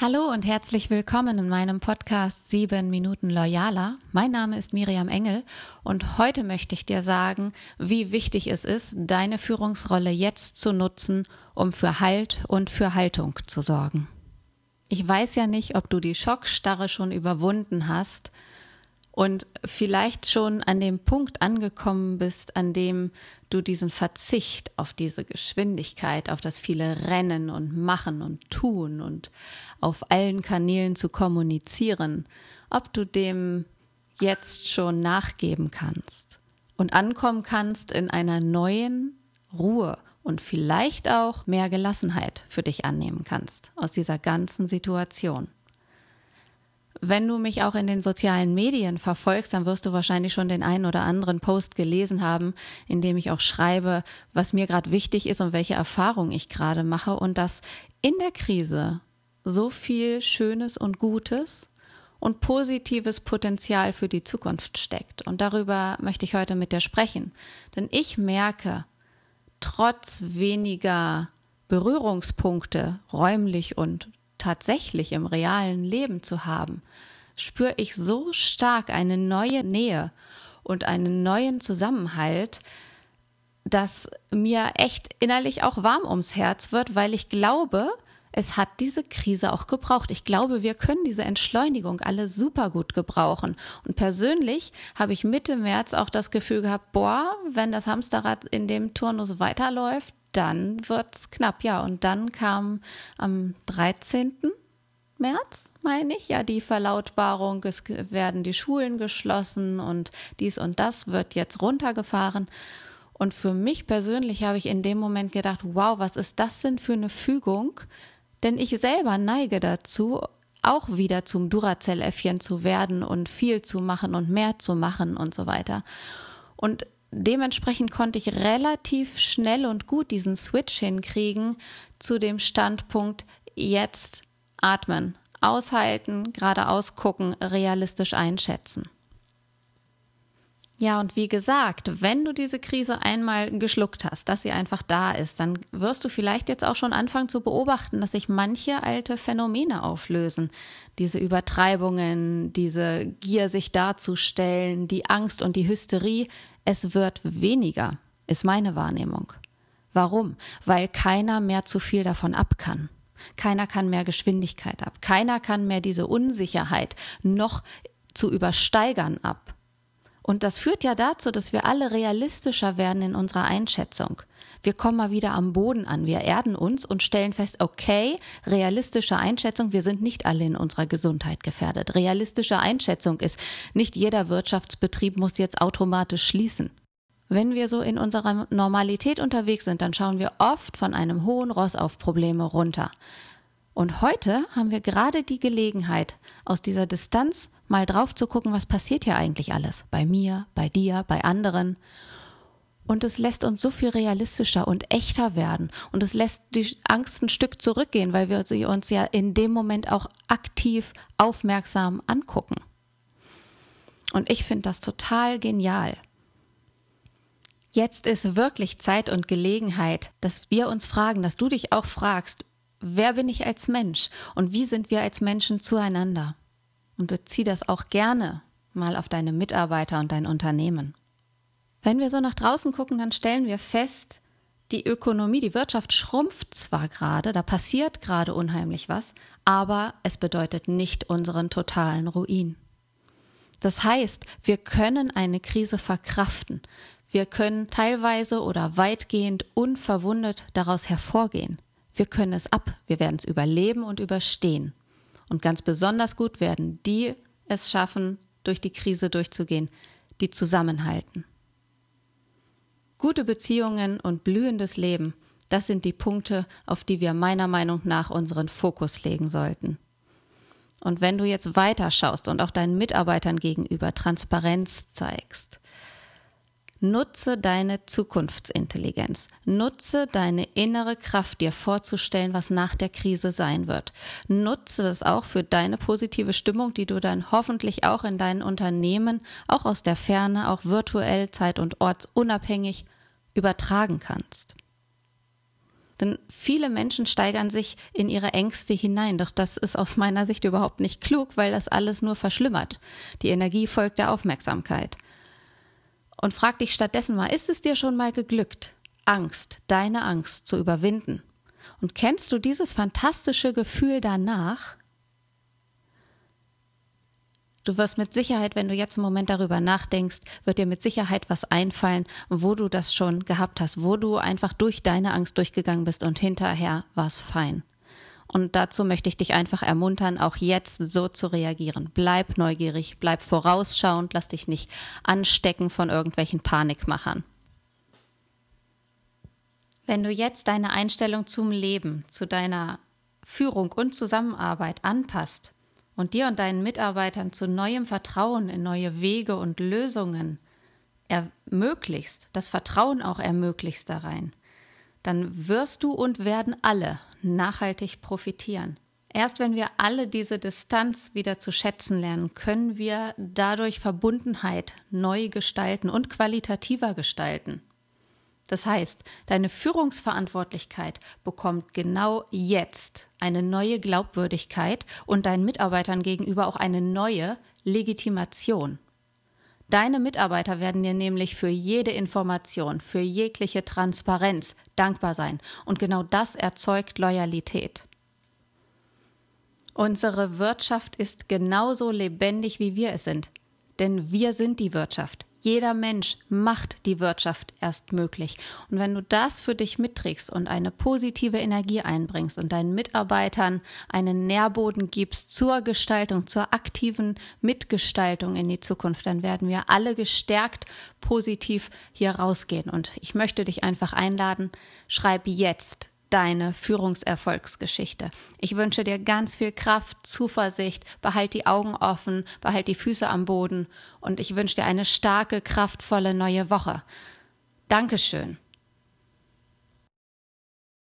Hallo und herzlich willkommen in meinem Podcast 7 Minuten Loyaler. Mein Name ist Miriam Engel und heute möchte ich dir sagen, wie wichtig es ist, deine Führungsrolle jetzt zu nutzen, um für Halt und für Haltung zu sorgen. Ich weiß ja nicht, ob du die Schockstarre schon überwunden hast und vielleicht schon an dem Punkt angekommen bist, an dem du diesen Verzicht auf diese Geschwindigkeit, auf das viele Rennen und Machen und Tun und auf allen Kanälen zu kommunizieren, ob du dem jetzt schon nachgeben kannst und ankommen kannst in einer neuen Ruhe und vielleicht auch mehr Gelassenheit für dich annehmen kannst aus dieser ganzen Situation. Wenn du mich auch in den sozialen Medien verfolgst, dann wirst du wahrscheinlich schon den einen oder anderen Post gelesen haben, in dem ich auch schreibe, was mir gerade wichtig ist und welche Erfahrungen ich gerade mache und dass in der Krise so viel Schönes und Gutes und positives Potenzial für die Zukunft steckt. Und darüber möchte ich heute mit dir sprechen. Denn ich merke, trotz weniger Berührungspunkte räumlich und tatsächlich im realen Leben zu haben, spüre ich so stark eine neue Nähe und einen neuen Zusammenhalt, dass mir echt innerlich auch warm ums Herz wird, weil ich glaube, es hat diese Krise auch gebraucht. Ich glaube, wir können diese Entschleunigung alle super gut gebrauchen. Und persönlich habe ich Mitte März auch das Gefühl gehabt, boah, wenn das Hamsterrad in dem Turnus weiterläuft, dann wird's knapp, ja. Und dann kam am 13. März, meine ich, ja, die Verlautbarung, es werden die Schulen geschlossen und dies und das wird jetzt runtergefahren. Und für mich persönlich habe ich in dem Moment gedacht, wow, was ist das denn für eine Fügung? Denn ich selber neige dazu, auch wieder zum Duracell-Äffchen zu werden und viel zu machen und mehr zu machen und so weiter. Und dementsprechend konnte ich relativ schnell und gut diesen Switch hinkriegen zu dem Standpunkt jetzt atmen, aushalten, geradeaus gucken, realistisch einschätzen. Ja, und wie gesagt, wenn du diese Krise einmal geschluckt hast, dass sie einfach da ist, dann wirst du vielleicht jetzt auch schon anfangen zu beobachten, dass sich manche alte Phänomene auflösen. Diese Übertreibungen, diese Gier, sich darzustellen, die Angst und die Hysterie, es wird weniger, ist meine Wahrnehmung. Warum? Weil keiner mehr zu viel davon ab kann. Keiner kann mehr Geschwindigkeit ab. Keiner kann mehr diese Unsicherheit noch zu übersteigern ab. Und das führt ja dazu, dass wir alle realistischer werden in unserer Einschätzung. Wir kommen mal wieder am Boden an. Wir erden uns und stellen fest, okay, realistische Einschätzung, wir sind nicht alle in unserer Gesundheit gefährdet. Realistische Einschätzung ist, nicht jeder Wirtschaftsbetrieb muss jetzt automatisch schließen. Wenn wir so in unserer Normalität unterwegs sind, dann schauen wir oft von einem hohen Ross auf Probleme runter. Und heute haben wir gerade die Gelegenheit, aus dieser Distanz mal drauf zu gucken, was passiert hier eigentlich alles. Bei mir, bei dir, bei anderen. Und es lässt uns so viel realistischer und echter werden. Und es lässt die Angst ein Stück zurückgehen, weil wir sie uns ja in dem Moment auch aktiv aufmerksam angucken. Und ich finde das total genial. Jetzt ist wirklich Zeit und Gelegenheit, dass wir uns fragen, dass du dich auch fragst, wer bin ich als Mensch und wie sind wir als Menschen zueinander? Und bezieh das auch gerne mal auf deine Mitarbeiter und dein Unternehmen. Wenn wir so nach draußen gucken, dann stellen wir fest, die Ökonomie, die Wirtschaft schrumpft zwar gerade, da passiert gerade unheimlich was, aber es bedeutet nicht unseren totalen Ruin. Das heißt, wir können eine Krise verkraften. Wir können teilweise oder weitgehend unverwundet daraus hervorgehen. Wir können es ab, wir werden es überleben und überstehen. Und ganz besonders gut werden die es schaffen, durch die Krise durchzugehen, die zusammenhalten. Gute Beziehungen und blühendes Leben, das sind die Punkte, auf die wir meiner Meinung nach unseren Fokus legen sollten. Und wenn du jetzt weiter schaust und auch deinen Mitarbeitern gegenüber Transparenz zeigst, Nutze deine Zukunftsintelligenz. Nutze deine innere Kraft, dir vorzustellen, was nach der Krise sein wird. Nutze das auch für deine positive Stimmung, die du dann hoffentlich auch in deinen Unternehmen, auch aus der Ferne, auch virtuell, zeit- und ortsunabhängig übertragen kannst. Denn viele Menschen steigern sich in ihre Ängste hinein. Doch das ist aus meiner Sicht überhaupt nicht klug, weil das alles nur verschlimmert. Die Energie folgt der Aufmerksamkeit. Und frag dich stattdessen mal, ist es dir schon mal geglückt, Angst, deine Angst zu überwinden? Und kennst du dieses fantastische Gefühl danach? Du wirst mit Sicherheit, wenn du jetzt im Moment darüber nachdenkst, wird dir mit Sicherheit was einfallen, wo du das schon gehabt hast, wo du einfach durch deine Angst durchgegangen bist und hinterher war es fein. Und dazu möchte ich dich einfach ermuntern, auch jetzt so zu reagieren. Bleib neugierig, bleib vorausschauend, lass dich nicht anstecken von irgendwelchen Panikmachern. Wenn du jetzt deine Einstellung zum Leben, zu deiner Führung und Zusammenarbeit anpasst, und dir und deinen Mitarbeitern zu neuem Vertrauen in neue Wege und Lösungen ermöglichst, das Vertrauen auch ermöglichst da rein, dann wirst du und werden alle nachhaltig profitieren. Erst wenn wir alle diese Distanz wieder zu schätzen lernen, können wir dadurch Verbundenheit neu gestalten und qualitativer gestalten. Das heißt, deine Führungsverantwortlichkeit bekommt genau jetzt eine neue Glaubwürdigkeit und deinen Mitarbeitern gegenüber auch eine neue Legitimation. Deine Mitarbeiter werden dir nämlich für jede Information, für jegliche Transparenz dankbar sein. Und genau das erzeugt Loyalität. Unsere Wirtschaft ist genauso lebendig, wie wir es sind. Denn wir sind die Wirtschaft. Jeder Mensch macht die Wirtschaft erst möglich. Und wenn du das für dich mitträgst und eine positive Energie einbringst und deinen Mitarbeitern einen Nährboden gibst zur Gestaltung, zur aktiven Mitgestaltung in die Zukunft, dann werden wir alle gestärkt positiv hier rausgehen. Und ich möchte dich einfach einladen, schreib jetzt deine Führungserfolgsgeschichte. Ich wünsche dir ganz viel Kraft, Zuversicht, behalt die Augen offen, behalt die Füße am Boden und ich wünsche dir eine starke, kraftvolle neue Woche. Dankeschön.